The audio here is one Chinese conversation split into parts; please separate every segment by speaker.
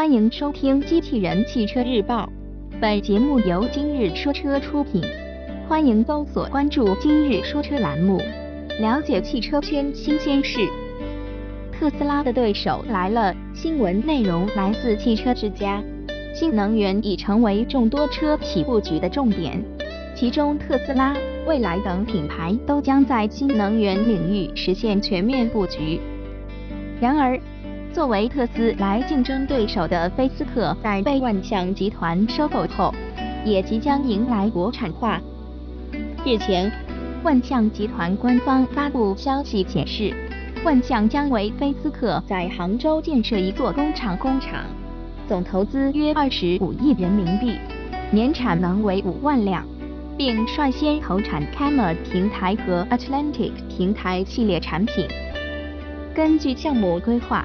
Speaker 1: 欢迎收听《机器人汽车日报》，本节目由今日说车出品。欢迎搜索关注“今日说车”栏目，了解汽车圈新鲜事。特斯拉的对手来了，新闻内容来自汽车之家。新能源已成为众多车企布局的重点，其中特斯拉、蔚来等品牌都将在新能源领域实现全面布局。然而，作为特斯拉竞争对手的菲斯克，在被万象集团收购后，也即将迎来国产化。日前，万象集团官方发布消息显示，万象将为菲斯克在杭州建设一座工厂，工厂总投资约二十五亿人民币，年产能为五万辆，并率先投产 Camera 平台和 Atlantic 平台系列产品。根据项目规划。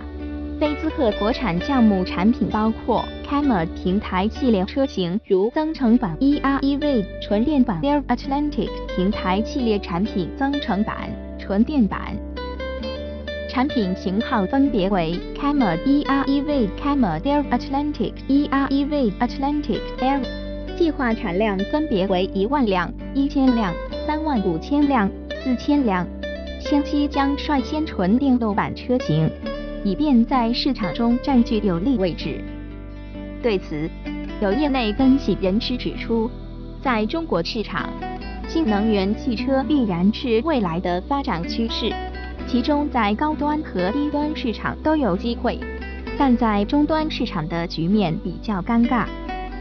Speaker 1: 菲兹克国产项目产品包括 Camera 平台系列车型，如增程版 EREV 纯电版 Air Atlantic 平台系列产品增程版、纯电版。产品型号分别为 Camera EREV、Camera Air Atlantic、EREV Atlantic Air，计划产量分别为一万辆、一千辆、三万五千辆、四千辆。先期将率先纯电动版车型。以便在市场中占据有利位置。对此，有业内分析人士指出，在中国市场，新能源汽车必然是未来的发展趋势，其中在高端和低端市场都有机会，但在终端市场的局面比较尴尬。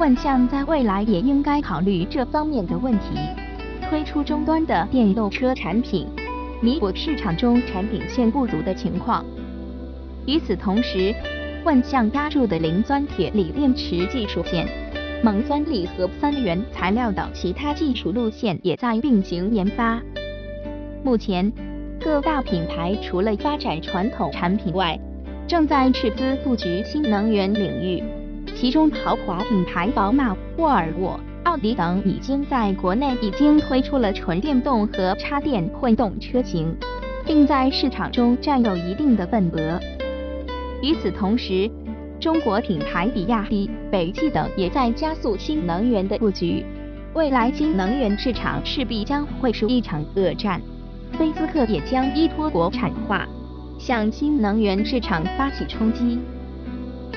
Speaker 1: 万象在未来也应该考虑这方面的问题，推出终端的电动车产品，弥补市场中产品线不足的情况。与此同时，万象压铸的磷酸铁锂电池技术线、锰酸锂和三元材料等其他技术路线也在并行研发。目前，各大品牌除了发展传统产品外，正在斥资布局新能源领域。其中，豪华品牌宝马、沃尔沃、奥迪等已经在国内已经推出了纯电动和插电混动车型，并在市场中占有一定的份额。与此同时，中国品牌比亚迪、北汽等也在加速新能源的布局。未来新能源市场势必将会是一场恶战，菲斯克也将依托国产化，向新能源市场发起冲击。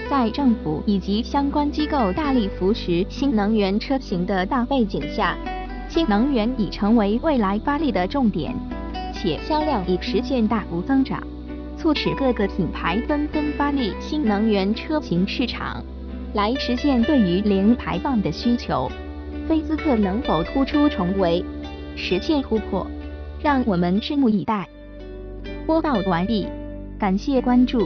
Speaker 1: 在政府以及相关机构大力扶持新能源车型的大背景下，新能源已成为未来发力的重点，且销量已实现大幅增长。促使各个品牌纷纷发力新能源车型市场，来实现对于零排放的需求。菲斯克能否突出重围，实现突破，让我们拭目以待。播报完毕，感谢关注。